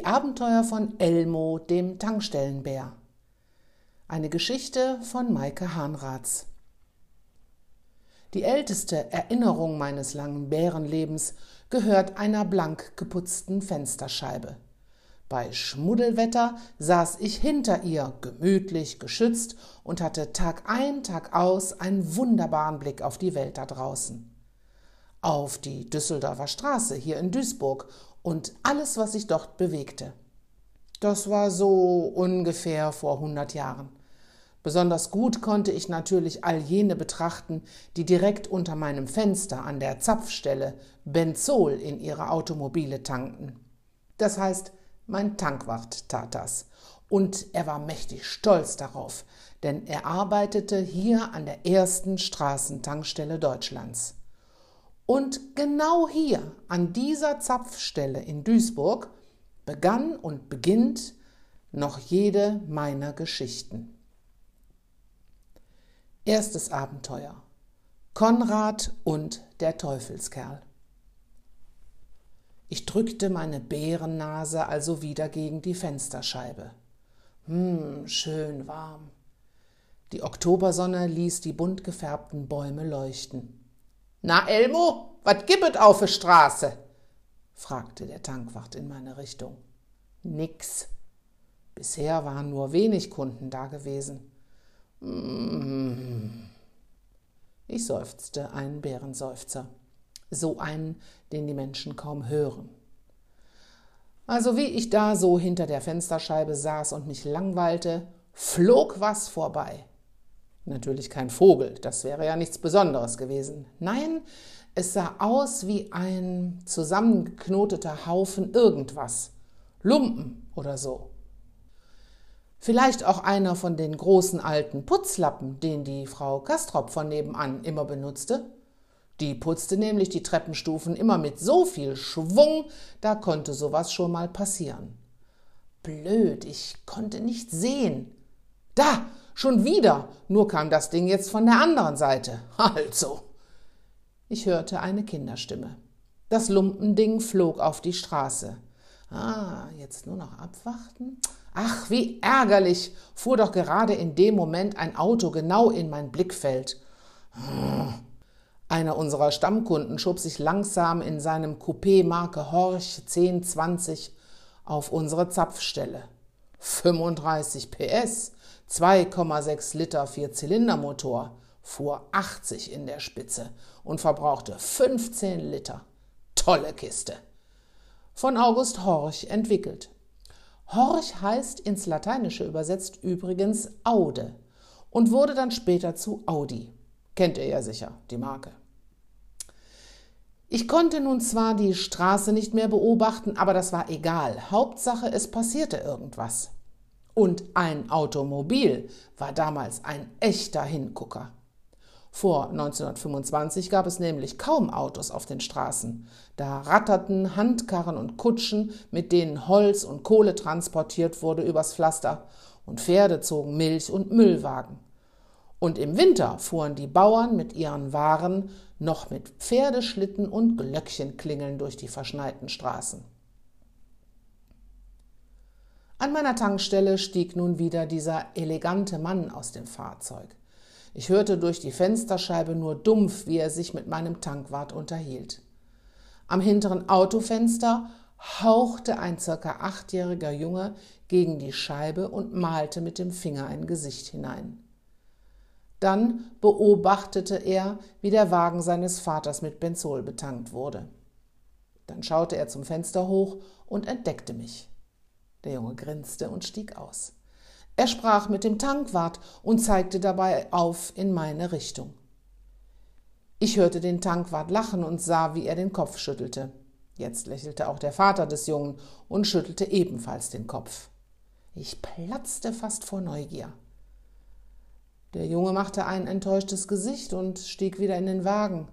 Die Abenteuer von Elmo, dem Tankstellenbär. Eine Geschichte von Maike Hahnratz. Die älteste Erinnerung meines langen Bärenlebens gehört einer blank geputzten Fensterscheibe. Bei Schmuddelwetter saß ich hinter ihr, gemütlich, geschützt und hatte Tag ein, Tag aus einen wunderbaren Blick auf die Welt da draußen. Auf die Düsseldorfer Straße hier in Duisburg und alles, was sich dort bewegte. Das war so ungefähr vor 100 Jahren. Besonders gut konnte ich natürlich all jene betrachten, die direkt unter meinem Fenster an der Zapfstelle Benzol in ihre Automobile tankten. Das heißt, mein Tankwart tat das. Und er war mächtig stolz darauf, denn er arbeitete hier an der ersten Straßentankstelle Deutschlands. Und genau hier, an dieser Zapfstelle in Duisburg, begann und beginnt noch jede meiner Geschichten. Erstes Abenteuer. Konrad und der Teufelskerl. Ich drückte meine Bärennase also wieder gegen die Fensterscheibe. Hm, schön warm. Die Oktobersonne ließ die bunt gefärbten Bäume leuchten. Na, Elmo, was gibt auf der Straße? fragte der Tankwart in meine Richtung. Nix. Bisher waren nur wenig Kunden da gewesen. Mm. Ich seufzte einen Bärenseufzer, so einen, den die Menschen kaum hören. Also wie ich da so hinter der Fensterscheibe saß und mich langweilte, flog was vorbei. Natürlich kein Vogel, das wäre ja nichts Besonderes gewesen. Nein, es sah aus wie ein zusammengeknoteter Haufen irgendwas. Lumpen oder so. Vielleicht auch einer von den großen alten Putzlappen, den die Frau Kastrop von nebenan immer benutzte. Die putzte nämlich die Treppenstufen immer mit so viel Schwung, da konnte sowas schon mal passieren. Blöd, ich konnte nicht sehen. Da, Schon wieder, nur kam das Ding jetzt von der anderen Seite. Also. Ich hörte eine Kinderstimme. Das Lumpending flog auf die Straße. Ah, jetzt nur noch abwarten. Ach, wie ärgerlich, fuhr doch gerade in dem Moment ein Auto genau in mein Blickfeld. Einer unserer Stammkunden schob sich langsam in seinem Coupé Marke Horch 1020 auf unsere Zapfstelle. 35 PS, 2,6 Liter Vierzylindermotor, fuhr 80 in der Spitze und verbrauchte 15 Liter. Tolle Kiste. Von August Horch entwickelt. Horch heißt ins Lateinische übersetzt übrigens Aude und wurde dann später zu Audi. Kennt ihr ja sicher, die Marke. Ich konnte nun zwar die Straße nicht mehr beobachten, aber das war egal. Hauptsache, es passierte irgendwas. Und ein Automobil war damals ein echter Hingucker. Vor 1925 gab es nämlich kaum Autos auf den Straßen. Da ratterten Handkarren und Kutschen, mit denen Holz und Kohle transportiert wurde, übers Pflaster, und Pferde zogen Milch und Müllwagen. Und im Winter fuhren die Bauern mit ihren Waren noch mit Pferdeschlitten und Glöckchenklingeln durch die verschneiten Straßen. An meiner Tankstelle stieg nun wieder dieser elegante Mann aus dem Fahrzeug. Ich hörte durch die Fensterscheibe nur dumpf, wie er sich mit meinem Tankwart unterhielt. Am hinteren Autofenster hauchte ein circa achtjähriger Junge gegen die Scheibe und malte mit dem Finger ein Gesicht hinein. Dann beobachtete er, wie der Wagen seines Vaters mit Benzol betankt wurde. Dann schaute er zum Fenster hoch und entdeckte mich. Der Junge grinste und stieg aus. Er sprach mit dem Tankwart und zeigte dabei auf in meine Richtung. Ich hörte den Tankwart lachen und sah, wie er den Kopf schüttelte. Jetzt lächelte auch der Vater des Jungen und schüttelte ebenfalls den Kopf. Ich platzte fast vor Neugier. Der Junge machte ein enttäuschtes Gesicht und stieg wieder in den Wagen.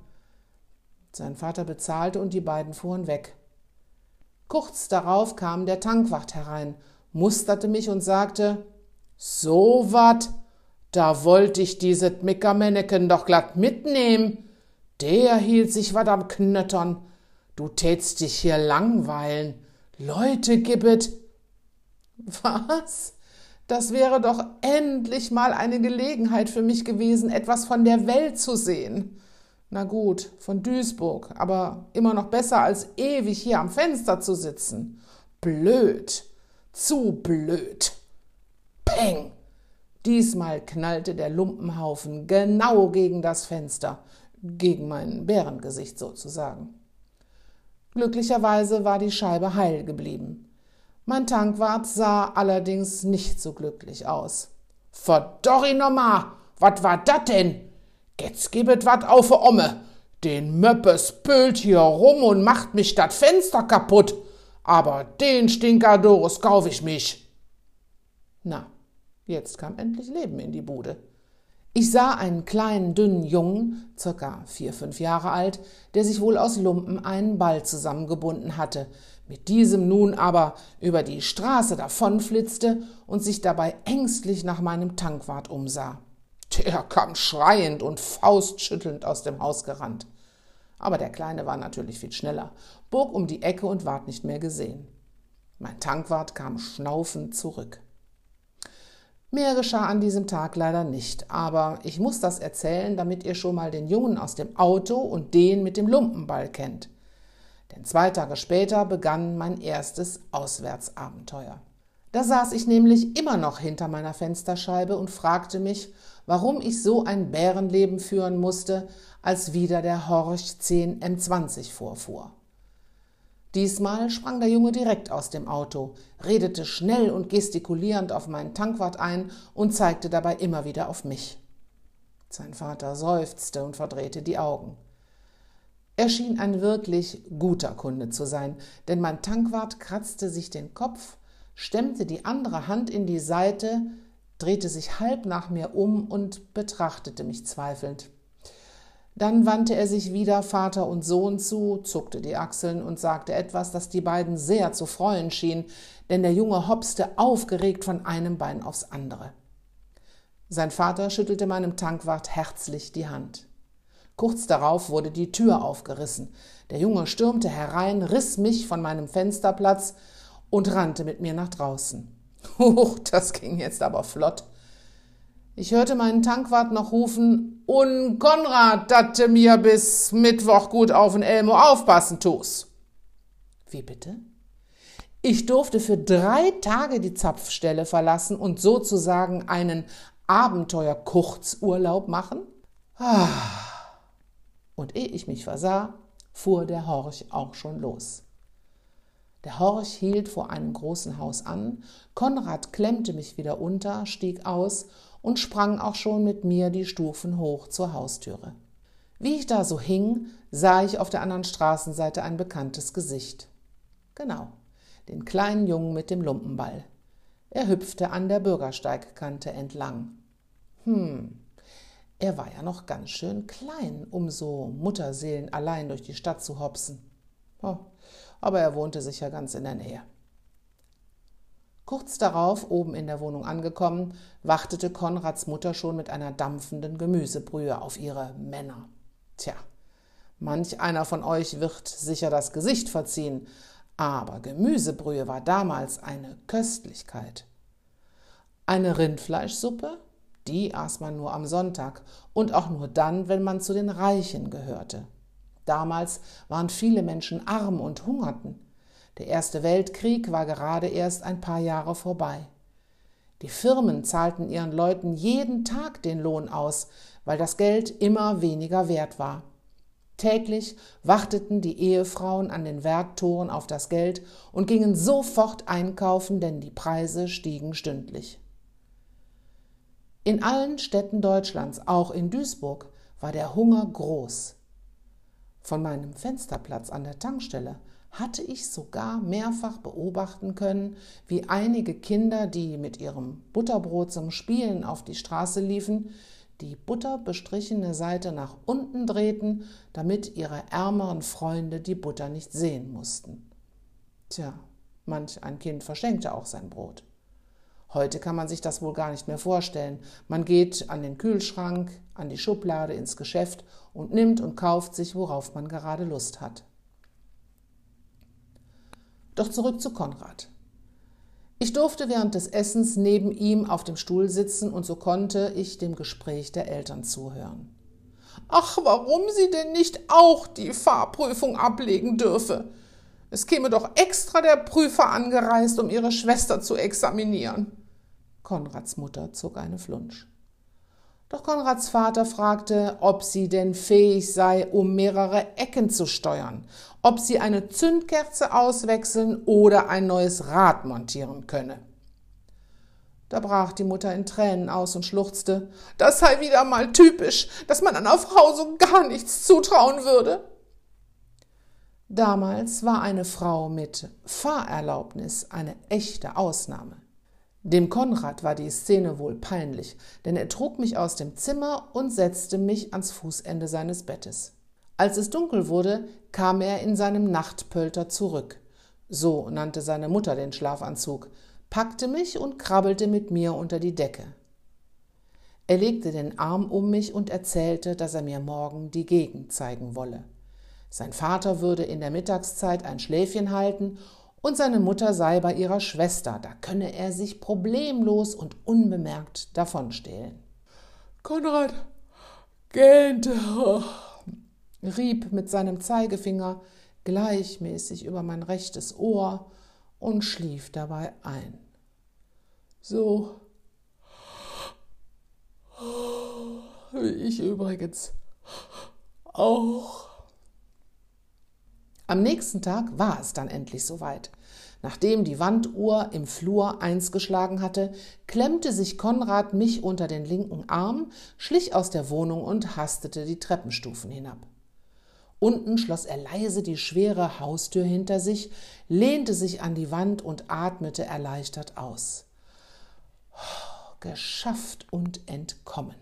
Sein Vater bezahlte und die beiden fuhren weg. Kurz darauf kam der Tankwacht herein, musterte mich und sagte, so wat, da wollt ich dieses Mickermänneken doch glatt mitnehmen. Der hielt sich wat am Knöttern. Du tätst dich hier langweilen. Leute, Gibbet! Was? Das wäre doch endlich mal eine Gelegenheit für mich gewesen, etwas von der Welt zu sehen. Na gut, von Duisburg, aber immer noch besser als ewig hier am Fenster zu sitzen. Blöd, zu blöd. Peng! Diesmal knallte der Lumpenhaufen genau gegen das Fenster, gegen mein Bärengesicht sozusagen. Glücklicherweise war die Scheibe heil geblieben. Mein Tankwart sah allerdings nicht so glücklich aus. Verdorri nomma, wat war dat denn? Jetzt gibet wat auf Omme. Den Möppes pölt hier rum und macht mich dat Fenster kaputt. Aber den Stinkadorus kauf ich mich. Na, Jetzt kam endlich Leben in die Bude. Ich sah einen kleinen, dünnen Jungen, circa vier, fünf Jahre alt, der sich wohl aus Lumpen einen Ball zusammengebunden hatte, mit diesem nun aber über die Straße davonflitzte und sich dabei ängstlich nach meinem Tankwart umsah. Der kam schreiend und faustschüttelnd aus dem Haus gerannt. Aber der Kleine war natürlich viel schneller, bog um die Ecke und ward nicht mehr gesehen. Mein Tankwart kam schnaufend zurück. Mehr geschah an diesem Tag leider nicht, aber ich muss das erzählen, damit ihr schon mal den Jungen aus dem Auto und den mit dem Lumpenball kennt. Denn zwei Tage später begann mein erstes Auswärtsabenteuer. Da saß ich nämlich immer noch hinter meiner Fensterscheibe und fragte mich, warum ich so ein Bärenleben führen musste, als wieder der Horch 10 M20 vorfuhr. Diesmal sprang der Junge direkt aus dem Auto, redete schnell und gestikulierend auf meinen Tankwart ein und zeigte dabei immer wieder auf mich. Sein Vater seufzte und verdrehte die Augen. Er schien ein wirklich guter Kunde zu sein, denn mein Tankwart kratzte sich den Kopf, stemmte die andere Hand in die Seite, drehte sich halb nach mir um und betrachtete mich zweifelnd. Dann wandte er sich wieder Vater und Sohn zu, zuckte die Achseln und sagte etwas, das die beiden sehr zu freuen schien, denn der Junge hopste aufgeregt von einem Bein aufs andere. Sein Vater schüttelte meinem Tankwart herzlich die Hand. Kurz darauf wurde die Tür aufgerissen. Der Junge stürmte herein, riss mich von meinem Fensterplatz und rannte mit mir nach draußen. Huch, das ging jetzt aber flott. Ich hörte meinen Tankwart noch rufen, und Konrad, datte mir bis Mittwoch gut auf den Elmo aufpassen tus. Wie bitte? Ich durfte für drei Tage die Zapfstelle verlassen und sozusagen einen Abenteuer-Kurzurlaub machen? Ah. Und ehe ich mich versah, fuhr der Horch auch schon los. Der Horch hielt vor einem großen Haus an, Konrad klemmte mich wieder unter, stieg aus und sprang auch schon mit mir die Stufen hoch zur Haustüre. Wie ich da so hing, sah ich auf der anderen Straßenseite ein bekanntes Gesicht. Genau, den kleinen Jungen mit dem Lumpenball. Er hüpfte an der Bürgersteigkante entlang. Hm, er war ja noch ganz schön klein, um so Mutterseelen allein durch die Stadt zu hopsen. Oh, aber er wohnte sicher ganz in der Nähe. Kurz darauf, oben in der Wohnung angekommen, wartete Konrads Mutter schon mit einer dampfenden Gemüsebrühe auf ihre Männer. Tja, manch einer von euch wird sicher das Gesicht verziehen, aber Gemüsebrühe war damals eine Köstlichkeit. Eine Rindfleischsuppe, die aß man nur am Sonntag und auch nur dann, wenn man zu den Reichen gehörte. Damals waren viele Menschen arm und hungerten. Der Erste Weltkrieg war gerade erst ein paar Jahre vorbei. Die Firmen zahlten ihren Leuten jeden Tag den Lohn aus, weil das Geld immer weniger wert war. Täglich warteten die Ehefrauen an den Werktoren auf das Geld und gingen sofort einkaufen, denn die Preise stiegen stündlich. In allen Städten Deutschlands, auch in Duisburg, war der Hunger groß. Von meinem Fensterplatz an der Tankstelle hatte ich sogar mehrfach beobachten können, wie einige Kinder, die mit ihrem Butterbrot zum Spielen auf die Straße liefen, die butterbestrichene Seite nach unten drehten, damit ihre ärmeren Freunde die Butter nicht sehen mussten. Tja, manch ein Kind verschenkte auch sein Brot. Heute kann man sich das wohl gar nicht mehr vorstellen. Man geht an den Kühlschrank, an die Schublade, ins Geschäft und nimmt und kauft sich, worauf man gerade Lust hat. Doch zurück zu Konrad. Ich durfte während des Essens neben ihm auf dem Stuhl sitzen und so konnte ich dem Gespräch der Eltern zuhören. Ach, warum sie denn nicht auch die Fahrprüfung ablegen dürfe. Es käme doch extra der Prüfer angereist, um ihre Schwester zu examinieren. Konrads Mutter zog eine Flunsch. Doch Konrads Vater fragte, ob sie denn fähig sei, um mehrere Ecken zu steuern, ob sie eine Zündkerze auswechseln oder ein neues Rad montieren könne. Da brach die Mutter in Tränen aus und schluchzte, das sei wieder mal typisch, dass man einer Frau so gar nichts zutrauen würde. Damals war eine Frau mit Fahrerlaubnis eine echte Ausnahme. Dem Konrad war die Szene wohl peinlich, denn er trug mich aus dem Zimmer und setzte mich ans Fußende seines Bettes. Als es dunkel wurde, kam er in seinem Nachtpölter zurück. So nannte seine Mutter den Schlafanzug, packte mich und krabbelte mit mir unter die Decke. Er legte den Arm um mich und erzählte, dass er mir morgen die Gegend zeigen wolle. Sein Vater würde in der Mittagszeit ein Schläfchen halten und seine Mutter sei bei ihrer Schwester, da könne er sich problemlos und unbemerkt davonstehlen. Konrad gähnte, rieb mit seinem Zeigefinger gleichmäßig über mein rechtes Ohr und schlief dabei ein. So wie ich übrigens auch. Am nächsten Tag war es dann endlich soweit. Nachdem die Wanduhr im Flur eins geschlagen hatte, klemmte sich Konrad mich unter den linken Arm, schlich aus der Wohnung und hastete die Treppenstufen hinab. Unten schloss er leise die schwere Haustür hinter sich, lehnte sich an die Wand und atmete erleichtert aus. Geschafft und entkommen.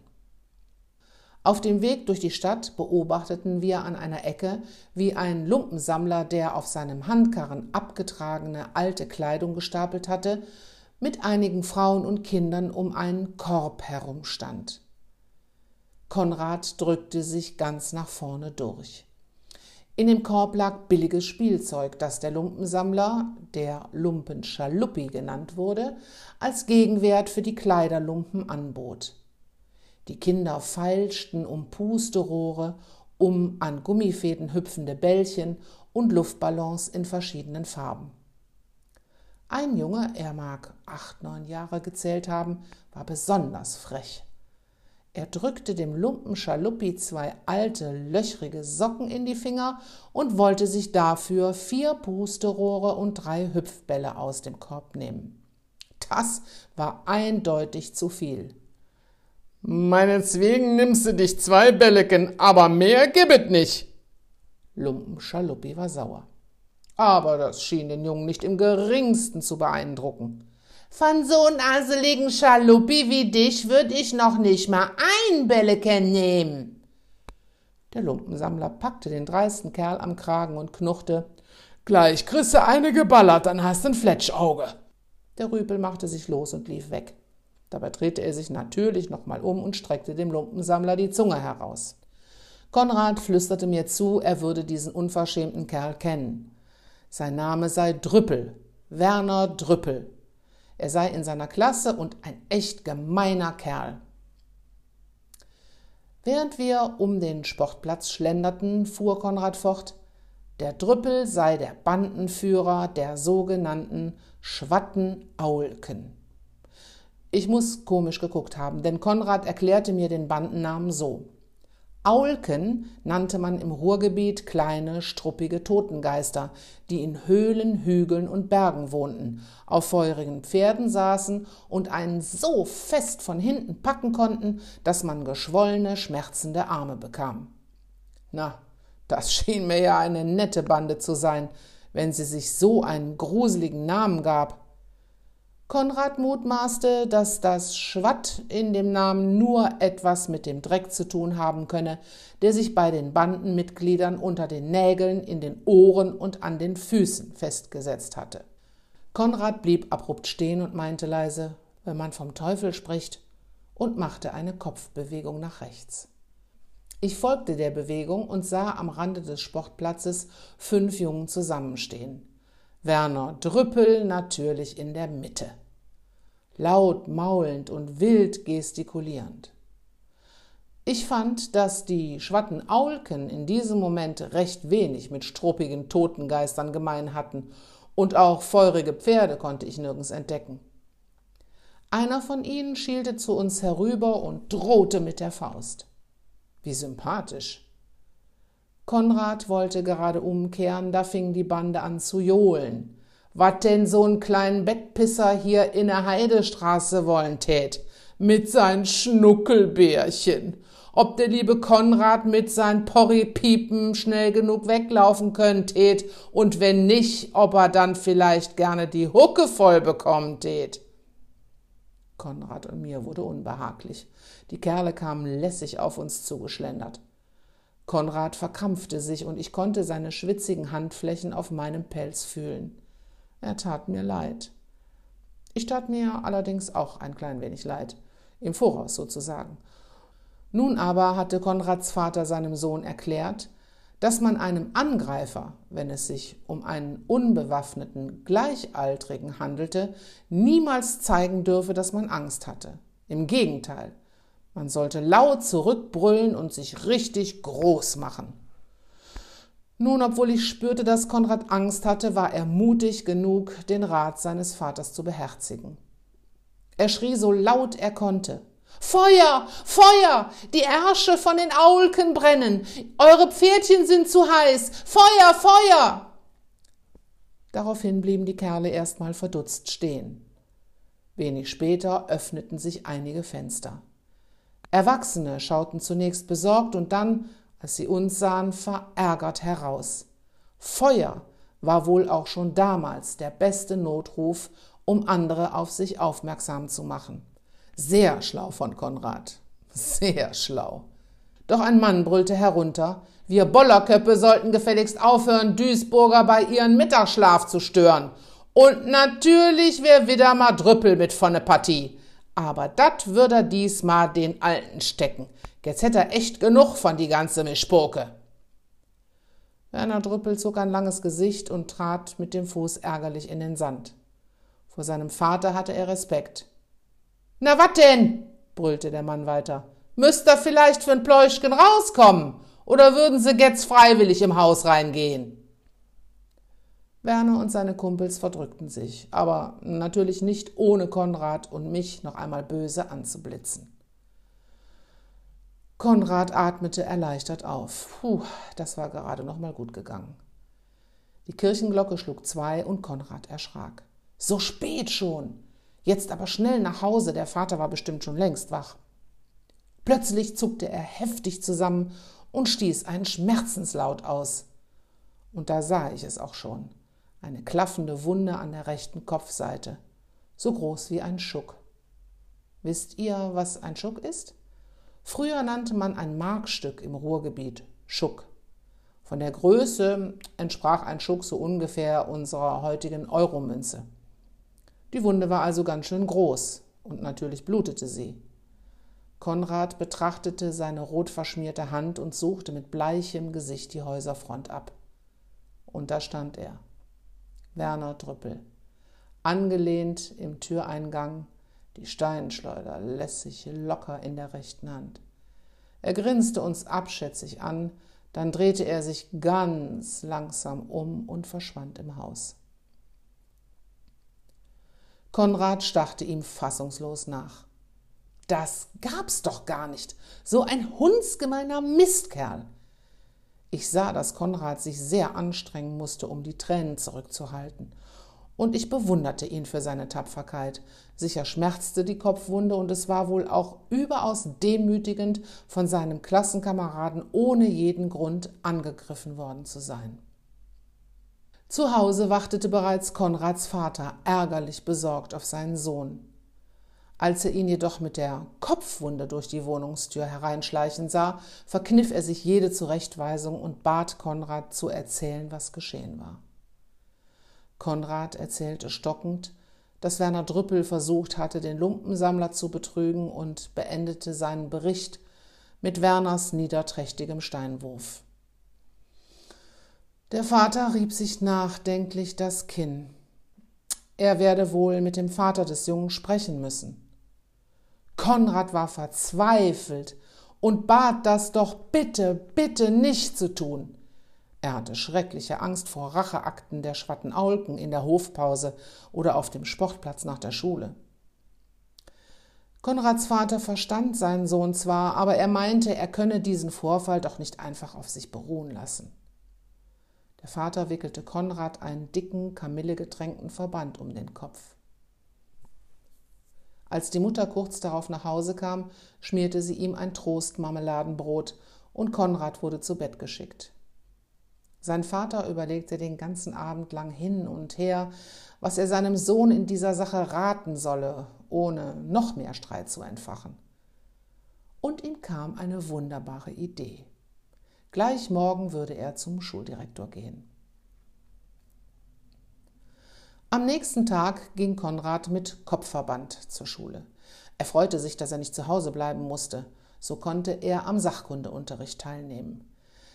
Auf dem Weg durch die Stadt beobachteten wir an einer Ecke, wie ein Lumpensammler, der auf seinem Handkarren abgetragene alte Kleidung gestapelt hatte, mit einigen Frauen und Kindern um einen Korb herumstand. Konrad drückte sich ganz nach vorne durch. In dem Korb lag billiges Spielzeug, das der Lumpensammler, der Lumpenschaluppi genannt wurde, als Gegenwert für die Kleiderlumpen anbot. Die Kinder feilschten um Pusterohre, um an Gummifäden hüpfende Bällchen und Luftballons in verschiedenen Farben. Ein Junge, er mag acht, neun Jahre gezählt haben, war besonders frech. Er drückte dem Lumpen Schaluppi zwei alte, löchrige Socken in die Finger und wollte sich dafür vier Pusterohre und drei Hüpfbälle aus dem Korb nehmen. Das war eindeutig zu viel. Meinetwegen nimmst du dich zwei Bälleken, aber mehr gibt nicht. Lumpen Schaluppi war sauer. Aber das schien den Jungen nicht im geringsten zu beeindrucken. Von so einem aseligen Schaluppi wie dich würd ich noch nicht mal ein Bälleken nehmen. Der Lumpensammler packte den dreisten Kerl am Kragen und knurrte, Gleich kriegst du eine geballert, dann hast du ein Fletschauge. Der Rüpel machte sich los und lief weg. Dabei drehte er sich natürlich nochmal um und streckte dem Lumpensammler die Zunge heraus. Konrad flüsterte mir zu, er würde diesen unverschämten Kerl kennen. Sein Name sei Drüppel, Werner Drüppel. Er sei in seiner Klasse und ein echt gemeiner Kerl. Während wir um den Sportplatz schlenderten, fuhr Konrad fort, der Drüppel sei der Bandenführer der sogenannten Schwatten-Aulken. Ich muss komisch geguckt haben, denn Konrad erklärte mir den Bandennamen so. Aulken nannte man im Ruhrgebiet kleine, struppige Totengeister, die in Höhlen, Hügeln und Bergen wohnten, auf feurigen Pferden saßen und einen so fest von hinten packen konnten, dass man geschwollene, schmerzende Arme bekam. Na, das schien mir ja eine nette Bande zu sein, wenn sie sich so einen gruseligen Namen gab. Konrad mutmaßte, dass das Schwatt in dem Namen nur etwas mit dem Dreck zu tun haben könne, der sich bei den Bandenmitgliedern unter den Nägeln, in den Ohren und an den Füßen festgesetzt hatte. Konrad blieb abrupt stehen und meinte leise, wenn man vom Teufel spricht, und machte eine Kopfbewegung nach rechts. Ich folgte der Bewegung und sah am Rande des Sportplatzes fünf Jungen zusammenstehen. Werner Drüppel natürlich in der Mitte. Laut maulend und wild gestikulierend. Ich fand, dass die Schwatten Aulken in diesem Moment recht wenig mit struppigen Totengeistern gemein hatten, und auch feurige Pferde konnte ich nirgends entdecken. Einer von ihnen schielte zu uns herüber und drohte mit der Faust. Wie sympathisch. Konrad wollte gerade umkehren, da fing die Bande an zu johlen. Wat denn so einen kleinen Bettpisser hier in der Heidestraße wollen tät, mit sein Schnuckelbärchen ob der liebe Konrad mit seinen Porripiepen schnell genug weglaufen könnte und wenn nicht, ob er dann vielleicht gerne die Hucke voll bekommen tät. Konrad und mir wurde unbehaglich. Die Kerle kamen lässig auf uns zugeschlendert. Konrad verkrampfte sich und ich konnte seine schwitzigen Handflächen auf meinem Pelz fühlen. Er tat mir leid. Ich tat mir allerdings auch ein klein wenig leid, im Voraus sozusagen, nun aber hatte Konrads Vater seinem Sohn erklärt, dass man einem Angreifer, wenn es sich um einen unbewaffneten Gleichaltrigen handelte, niemals zeigen dürfe, dass man Angst hatte. Im Gegenteil, man sollte laut zurückbrüllen und sich richtig groß machen. Nun, obwohl ich spürte, dass Konrad Angst hatte, war er mutig genug, den Rat seines Vaters zu beherzigen. Er schrie so laut er konnte. Feuer, Feuer, die Ärsche von den Aulken brennen, eure Pferdchen sind zu heiß, Feuer, Feuer. Daraufhin blieben die Kerle erstmal verdutzt stehen. Wenig später öffneten sich einige Fenster. Erwachsene schauten zunächst besorgt und dann, als sie uns sahen, verärgert heraus. Feuer war wohl auch schon damals der beste Notruf, um andere auf sich aufmerksam zu machen. Sehr schlau von Konrad. Sehr schlau. Doch ein Mann brüllte herunter, wir Bollerköppe sollten gefälligst aufhören, Duisburger bei ihren Mittagsschlaf zu stören. Und natürlich wär wieder mal Drüppel mit von ne Partie. Aber dat würd er diesmal den Alten stecken. Jetzt hätt er echt genug von die ganze Mischpoke. Werner Drüppel zog ein langes Gesicht und trat mit dem Fuß ärgerlich in den Sand. Vor seinem Vater hatte er Respekt. Na wat denn? brüllte der Mann weiter. Müsst ihr vielleicht für'n Pläuschken rauskommen? Oder würden sie jetzt freiwillig im Haus reingehen? Werner und seine Kumpels verdrückten sich, aber natürlich nicht ohne Konrad und mich noch einmal böse anzublitzen. Konrad atmete erleichtert auf. Puh, das war gerade noch mal gut gegangen. Die Kirchenglocke schlug zwei und Konrad erschrak. So spät schon! Jetzt aber schnell nach Hause, der Vater war bestimmt schon längst wach. Plötzlich zuckte er heftig zusammen und stieß einen Schmerzenslaut aus. Und da sah ich es auch schon. Eine klaffende Wunde an der rechten Kopfseite, so groß wie ein Schuck. Wisst ihr, was ein Schuck ist? Früher nannte man ein Markstück im Ruhrgebiet Schuck. Von der Größe entsprach ein Schuck so ungefähr unserer heutigen Euromünze. Die Wunde war also ganz schön groß und natürlich blutete sie. Konrad betrachtete seine rot verschmierte Hand und suchte mit bleichem Gesicht die Häuserfront ab. Und da stand er, Werner Drüppel, angelehnt im Türeingang, die Steinschleuder lässig locker in der rechten Hand. Er grinste uns abschätzig an, dann drehte er sich ganz langsam um und verschwand im Haus. Konrad starrte ihm fassungslos nach. Das gab's doch gar nicht. So ein hundsgemeiner Mistkerl. Ich sah, dass Konrad sich sehr anstrengen musste, um die Tränen zurückzuhalten. Und ich bewunderte ihn für seine Tapferkeit. Sicher schmerzte die Kopfwunde und es war wohl auch überaus demütigend, von seinem Klassenkameraden ohne jeden Grund angegriffen worden zu sein. Zu Hause wartete bereits Konrads Vater ärgerlich besorgt auf seinen Sohn. Als er ihn jedoch mit der Kopfwunde durch die Wohnungstür hereinschleichen sah, verkniff er sich jede Zurechtweisung und bat Konrad zu erzählen, was geschehen war. Konrad erzählte stockend, dass Werner Drüppel versucht hatte, den Lumpensammler zu betrügen und beendete seinen Bericht mit Werners niederträchtigem Steinwurf. Der Vater rieb sich nachdenklich das Kinn. Er werde wohl mit dem Vater des Jungen sprechen müssen. Konrad war verzweifelt und bat das doch bitte, bitte nicht zu tun. Er hatte schreckliche Angst vor Racheakten der Schwattenaulken in der Hofpause oder auf dem Sportplatz nach der Schule. Konrads Vater verstand seinen Sohn zwar, aber er meinte, er könne diesen Vorfall doch nicht einfach auf sich beruhen lassen. Der Vater wickelte Konrad einen dicken, kamillegetränkten Verband um den Kopf. Als die Mutter kurz darauf nach Hause kam, schmierte sie ihm ein Trostmarmeladenbrot und Konrad wurde zu Bett geschickt. Sein Vater überlegte den ganzen Abend lang hin und her, was er seinem Sohn in dieser Sache raten solle, ohne noch mehr Streit zu entfachen. Und ihm kam eine wunderbare Idee. Gleich morgen würde er zum Schuldirektor gehen. Am nächsten Tag ging Konrad mit Kopfverband zur Schule. Er freute sich, dass er nicht zu Hause bleiben musste. So konnte er am Sachkundeunterricht teilnehmen.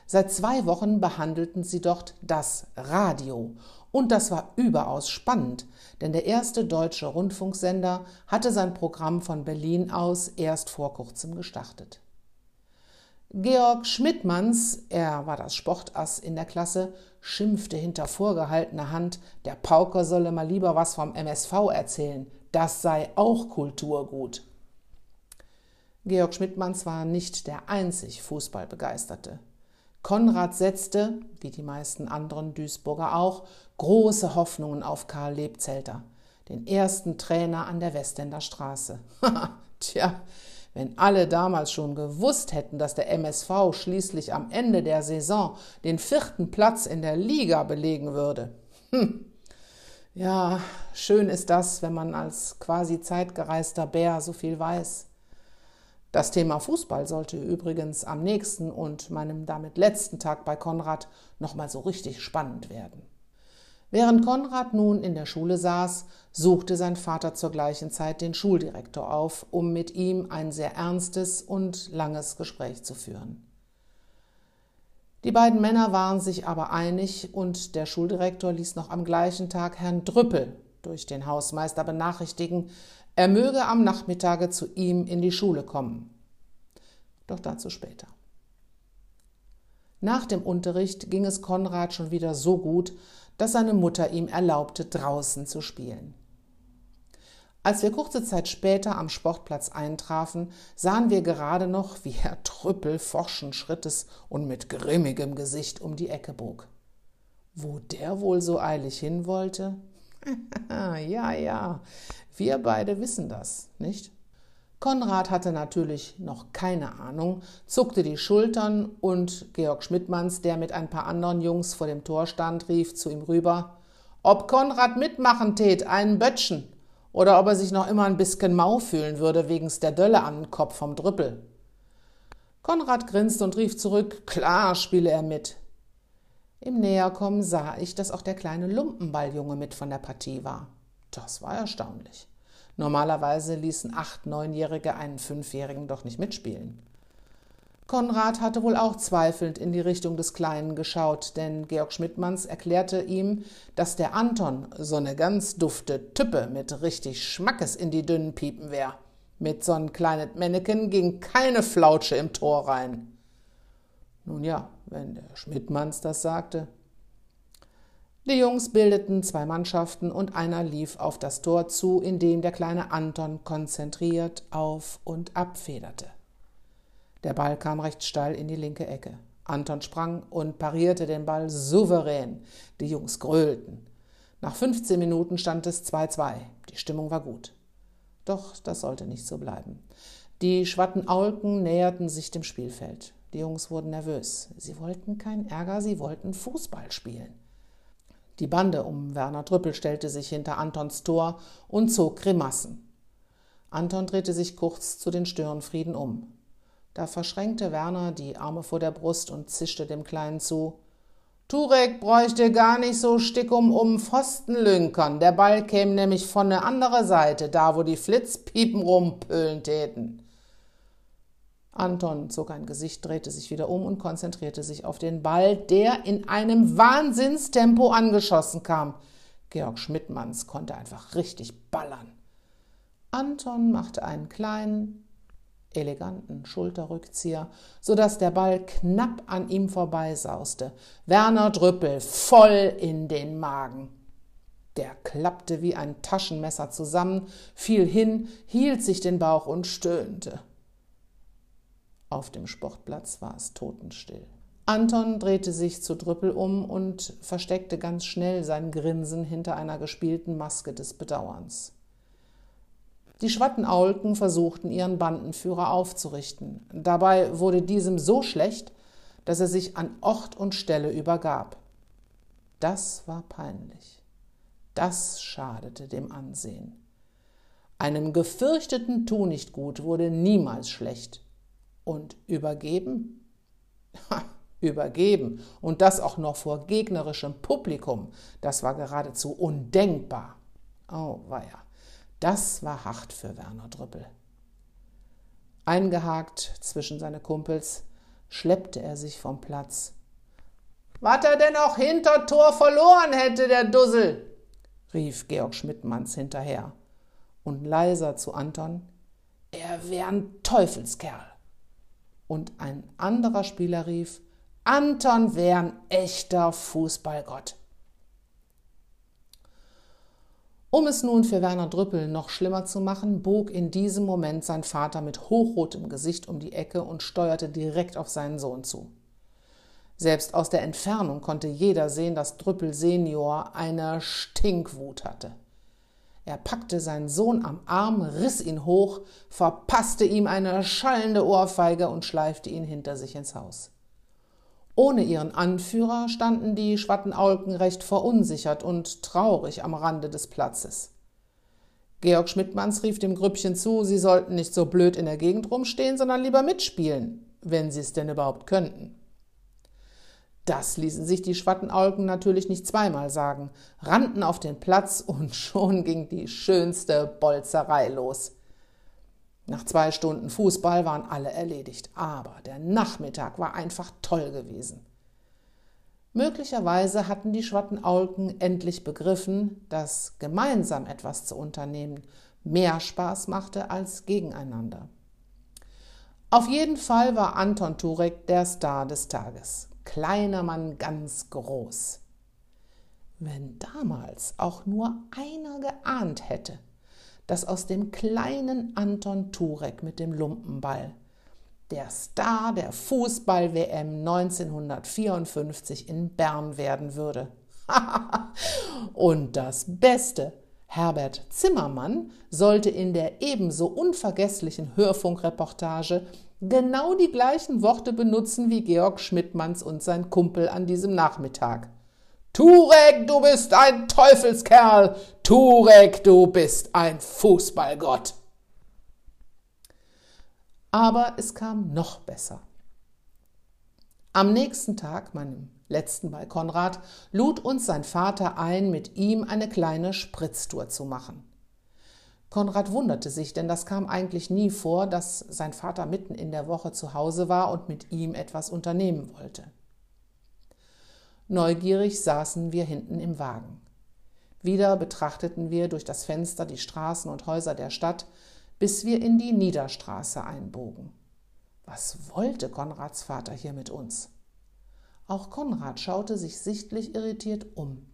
Seit zwei Wochen behandelten sie dort das Radio. Und das war überaus spannend, denn der erste deutsche Rundfunksender hatte sein Programm von Berlin aus erst vor kurzem gestartet. Georg Schmidtmanns, er war das Sportass in der Klasse, schimpfte hinter vorgehaltener Hand, der Pauker solle mal lieber was vom MSV erzählen, das sei auch Kulturgut. Georg Schmidtmanns war nicht der einzig Fußballbegeisterte. Konrad setzte, wie die meisten anderen Duisburger auch, große Hoffnungen auf Karl Lebzelter, den ersten Trainer an der Westender Straße. Tja, wenn alle damals schon gewusst hätten, dass der MSV schließlich am Ende der Saison den vierten Platz in der Liga belegen würde. Hm. Ja, schön ist das, wenn man als quasi zeitgereister Bär so viel weiß. Das Thema Fußball sollte übrigens am nächsten und meinem damit letzten Tag bei Konrad nochmal so richtig spannend werden. Während Konrad nun in der Schule saß, suchte sein Vater zur gleichen Zeit den Schuldirektor auf, um mit ihm ein sehr ernstes und langes Gespräch zu führen. Die beiden Männer waren sich aber einig und der Schuldirektor ließ noch am gleichen Tag Herrn Drüppel durch den Hausmeister benachrichtigen, er möge am Nachmittage zu ihm in die Schule kommen. Doch dazu später. Nach dem Unterricht ging es Konrad schon wieder so gut, dass seine Mutter ihm erlaubte, draußen zu spielen. Als wir kurze Zeit später am Sportplatz eintrafen, sahen wir gerade noch, wie Herr Trüppel forschen Schrittes und mit grimmigem Gesicht um die Ecke bog. Wo der wohl so eilig hin wollte? ja, ja, wir beide wissen das, nicht? Konrad hatte natürlich noch keine Ahnung, zuckte die Schultern und Georg Schmidtmanns, der mit ein paar anderen Jungs vor dem Tor stand, rief zu ihm rüber, ob Konrad mitmachen tät, einen Böttchen, oder ob er sich noch immer ein bisschen mau fühlen würde wegens der Dölle an den Kopf vom Drüppel. Konrad grinste und rief zurück, klar spiele er mit. Im Näherkommen sah ich, dass auch der kleine Lumpenballjunge mit von der Partie war. Das war erstaunlich. Normalerweise ließen acht, neunjährige einen Fünfjährigen doch nicht mitspielen. Konrad hatte wohl auch zweifelnd in die Richtung des Kleinen geschaut, denn Georg Schmidtmanns erklärte ihm, dass der Anton so eine ganz dufte Tüppe mit richtig Schmackes in die dünnen Piepen wär. Mit so'n kleinen Männeken ging keine Flautsche im Tor rein. Nun ja, wenn der Schmidtmanns das sagte, die Jungs bildeten zwei Mannschaften und einer lief auf das Tor zu, in dem der kleine Anton konzentriert auf und ab federte. Der Ball kam recht steil in die linke Ecke. Anton sprang und parierte den Ball souverän. Die Jungs grölten. Nach 15 Minuten stand es 2-2. Die Stimmung war gut. Doch das sollte nicht so bleiben. Die Schwattenaulken näherten sich dem Spielfeld. Die Jungs wurden nervös. Sie wollten keinen Ärger, sie wollten Fußball spielen. Die Bande um Werner Trüppel stellte sich hinter Antons Tor und zog Grimassen. Anton drehte sich kurz zu den Störenfrieden um. Da verschränkte Werner die Arme vor der Brust und zischte dem Kleinen zu. Turek bräuchte gar nicht so stickum um Pfosten lünkern. Der Ball käme nämlich von der anderen Seite, da wo die Flitzpiepen rumpölen täten. Anton zog ein Gesicht, drehte sich wieder um und konzentrierte sich auf den Ball, der in einem Wahnsinnstempo angeschossen kam. Georg Schmidtmanns konnte einfach richtig ballern. Anton machte einen kleinen, eleganten Schulterrückzieher, so dass der Ball knapp an ihm vorbeisauste. Werner Drüppel voll in den Magen. Der klappte wie ein Taschenmesser zusammen, fiel hin, hielt sich den Bauch und stöhnte. Auf dem Sportplatz war es totenstill. Anton drehte sich zu Drüppel um und versteckte ganz schnell sein Grinsen hinter einer gespielten Maske des Bedauerns. Die Schwattenaulken versuchten, ihren Bandenführer aufzurichten. Dabei wurde diesem so schlecht, dass er sich an Ort und Stelle übergab. Das war peinlich. Das schadete dem Ansehen. Einem gefürchteten Tunichtgut wurde niemals schlecht. Und übergeben? Ha, übergeben. Und das auch noch vor gegnerischem Publikum. Das war geradezu undenkbar. Oh, weia. Das war hart für Werner Drüppel. Eingehakt zwischen seine Kumpels schleppte er sich vom Platz. Was er denn auch hinter Tor verloren hätte, der Dussel, rief Georg Schmidtmanns hinterher. Und leiser zu Anton, er wär ein Teufelskerl. Und ein anderer Spieler rief, Anton wär ein echter Fußballgott. Um es nun für Werner Drüppel noch schlimmer zu machen, bog in diesem Moment sein Vater mit hochrotem Gesicht um die Ecke und steuerte direkt auf seinen Sohn zu. Selbst aus der Entfernung konnte jeder sehen, dass Drüppel Senior eine Stinkwut hatte. Er packte seinen Sohn am Arm, riss ihn hoch, verpasste ihm eine schallende Ohrfeige und schleifte ihn hinter sich ins Haus. Ohne ihren Anführer standen die Schwattenaulken recht verunsichert und traurig am Rande des Platzes. Georg Schmidtmanns rief dem Grüppchen zu, sie sollten nicht so blöd in der Gegend rumstehen, sondern lieber mitspielen, wenn sie es denn überhaupt könnten. Das ließen sich die Schwattenaulken natürlich nicht zweimal sagen, rannten auf den Platz und schon ging die schönste Bolzerei los. Nach zwei Stunden Fußball waren alle erledigt, aber der Nachmittag war einfach toll gewesen. Möglicherweise hatten die Schwattenaulken endlich begriffen, dass gemeinsam etwas zu unternehmen mehr Spaß machte als gegeneinander. Auf jeden Fall war Anton Turek der Star des Tages. Kleiner Mann ganz groß. Wenn damals auch nur einer geahnt hätte, dass aus dem kleinen Anton Turek mit dem Lumpenball der Star der Fußball-WM 1954 in Bern werden würde. Und das Beste, Herbert Zimmermann sollte in der ebenso unvergesslichen Hörfunkreportage genau die gleichen Worte benutzen wie Georg Schmidtmanns und sein Kumpel an diesem Nachmittag. Turek, du bist ein Teufelskerl! Turek, du bist ein Fußballgott! Aber es kam noch besser. Am nächsten Tag, meinem letzten bei Konrad, lud uns sein Vater ein, mit ihm eine kleine Spritztour zu machen. Konrad wunderte sich, denn das kam eigentlich nie vor, dass sein Vater mitten in der Woche zu Hause war und mit ihm etwas unternehmen wollte. Neugierig saßen wir hinten im Wagen. Wieder betrachteten wir durch das Fenster die Straßen und Häuser der Stadt, bis wir in die Niederstraße einbogen. Was wollte Konrads Vater hier mit uns? Auch Konrad schaute sich sichtlich irritiert um.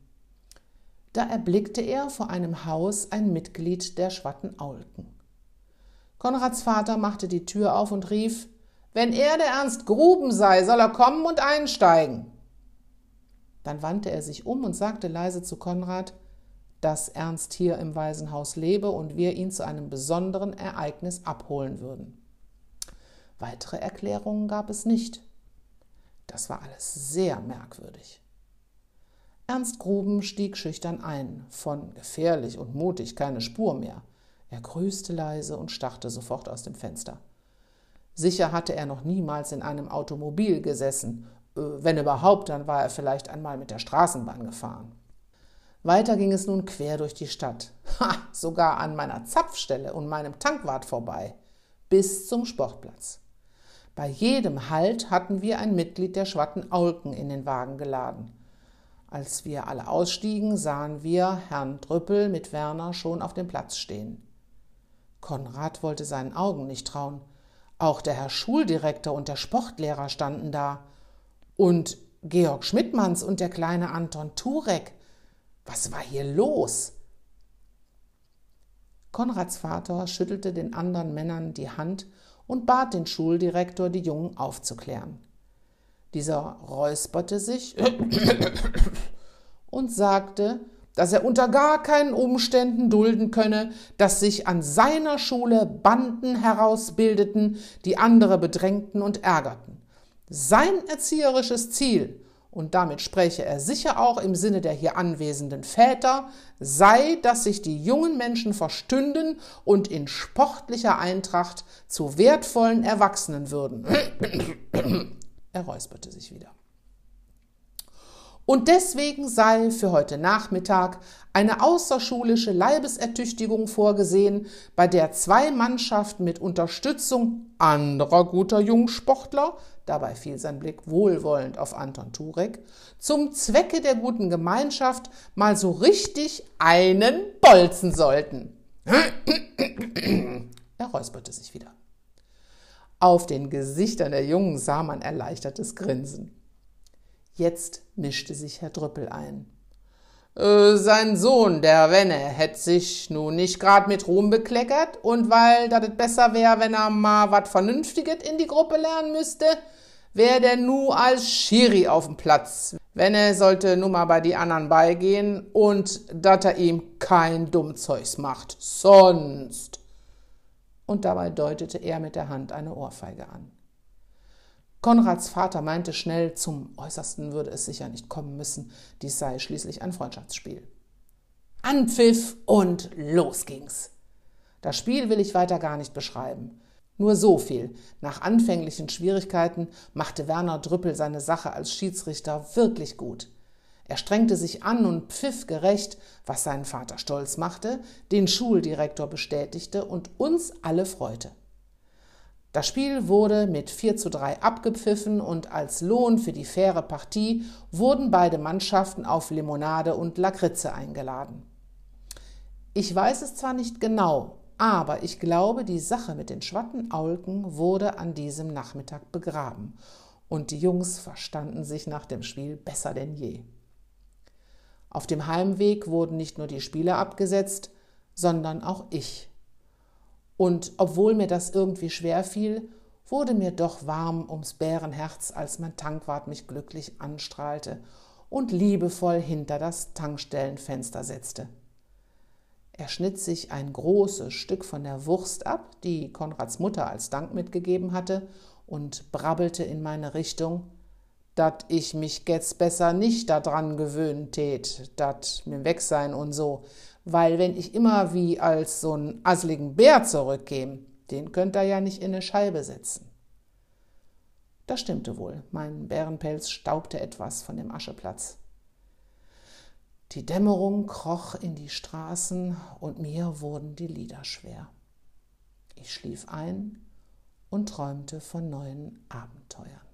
Da erblickte er vor einem Haus ein Mitglied der Schwattenaulken. Konrads Vater machte die Tür auf und rief Wenn er der Ernst Gruben sei, soll er kommen und einsteigen. Dann wandte er sich um und sagte leise zu Konrad, dass Ernst hier im Waisenhaus lebe und wir ihn zu einem besonderen Ereignis abholen würden. Weitere Erklärungen gab es nicht. Das war alles sehr merkwürdig. Ernst Gruben stieg schüchtern ein, von gefährlich und mutig keine Spur mehr. Er grüßte leise und starrte sofort aus dem Fenster. Sicher hatte er noch niemals in einem Automobil gesessen äh, wenn überhaupt, dann war er vielleicht einmal mit der Straßenbahn gefahren. Weiter ging es nun quer durch die Stadt, ha, sogar an meiner Zapfstelle und meinem Tankwart vorbei, bis zum Sportplatz. Bei jedem Halt hatten wir ein Mitglied der Schwatten Aulken in den Wagen geladen. Als wir alle ausstiegen, sahen wir Herrn Drüppel mit Werner schon auf dem Platz stehen. Konrad wollte seinen Augen nicht trauen. Auch der Herr Schuldirektor und der Sportlehrer standen da. Und Georg Schmidtmanns und der kleine Anton Turek. Was war hier los? Konrads Vater schüttelte den anderen Männern die Hand und bat den Schuldirektor, die Jungen aufzuklären. Dieser räusperte sich und sagte, dass er unter gar keinen Umständen dulden könne, dass sich an seiner Schule Banden herausbildeten, die andere bedrängten und ärgerten. Sein erzieherisches Ziel, und damit spräche er sicher auch im Sinne der hier anwesenden Väter, sei, dass sich die jungen Menschen verstünden und in sportlicher Eintracht zu wertvollen Erwachsenen würden. Er räusperte sich wieder. Und deswegen sei für heute Nachmittag eine außerschulische Leibesertüchtigung vorgesehen, bei der zwei Mannschaften mit Unterstützung anderer guter Jungsportler, dabei fiel sein Blick wohlwollend auf Anton Turek, zum Zwecke der guten Gemeinschaft mal so richtig einen bolzen sollten. er räusperte sich wieder. Auf den Gesichtern der Jungen sah man erleichtertes Grinsen. Jetzt mischte sich Herr Drüppel ein. Äh, sein Sohn, der Wenne, hätt sich nun nicht grad mit Ruhm bekleckert und weil dat besser wär, wenn er mal wat Vernünftiges in die Gruppe lernen müsste, wär der nu als Schiri auf'm Platz. Wenne sollte nu mal bei die anderen beigehen und dat er ihm kein Dummzeugs macht. Sonst. Und dabei deutete er mit der Hand eine Ohrfeige an. Konrads Vater meinte schnell, zum Äußersten würde es sicher nicht kommen müssen, dies sei schließlich ein Freundschaftsspiel. Anpfiff und los ging's. Das Spiel will ich weiter gar nicht beschreiben. Nur so viel. Nach anfänglichen Schwierigkeiten machte Werner Drüppel seine Sache als Schiedsrichter wirklich gut. Er strengte sich an und pfiff gerecht, was seinen Vater stolz machte, den Schuldirektor bestätigte und uns alle freute. Das Spiel wurde mit 4 zu 3 abgepfiffen und als Lohn für die faire Partie wurden beide Mannschaften auf Limonade und Lakritze eingeladen. Ich weiß es zwar nicht genau, aber ich glaube, die Sache mit den Schwattenaulken wurde an diesem Nachmittag begraben und die Jungs verstanden sich nach dem Spiel besser denn je. Auf dem Heimweg wurden nicht nur die Spiele abgesetzt, sondern auch ich. Und obwohl mir das irgendwie schwer fiel, wurde mir doch warm ums Bärenherz, als mein Tankwart mich glücklich anstrahlte und liebevoll hinter das Tankstellenfenster setzte. Er schnitt sich ein großes Stück von der Wurst ab, die Konrads Mutter als Dank mitgegeben hatte, und brabbelte in meine Richtung, dat ich mich jetzt besser nicht daran gewöhnen tät, dat mir weg sein und so, weil wenn ich immer wie als so einen asseligen Bär zurückkäme, den könnt ihr ja nicht in eine Scheibe setzen. Das stimmte wohl, mein Bärenpelz staubte etwas von dem Ascheplatz. Die Dämmerung kroch in die Straßen und mir wurden die Lieder schwer. Ich schlief ein und träumte von neuen Abenteuern.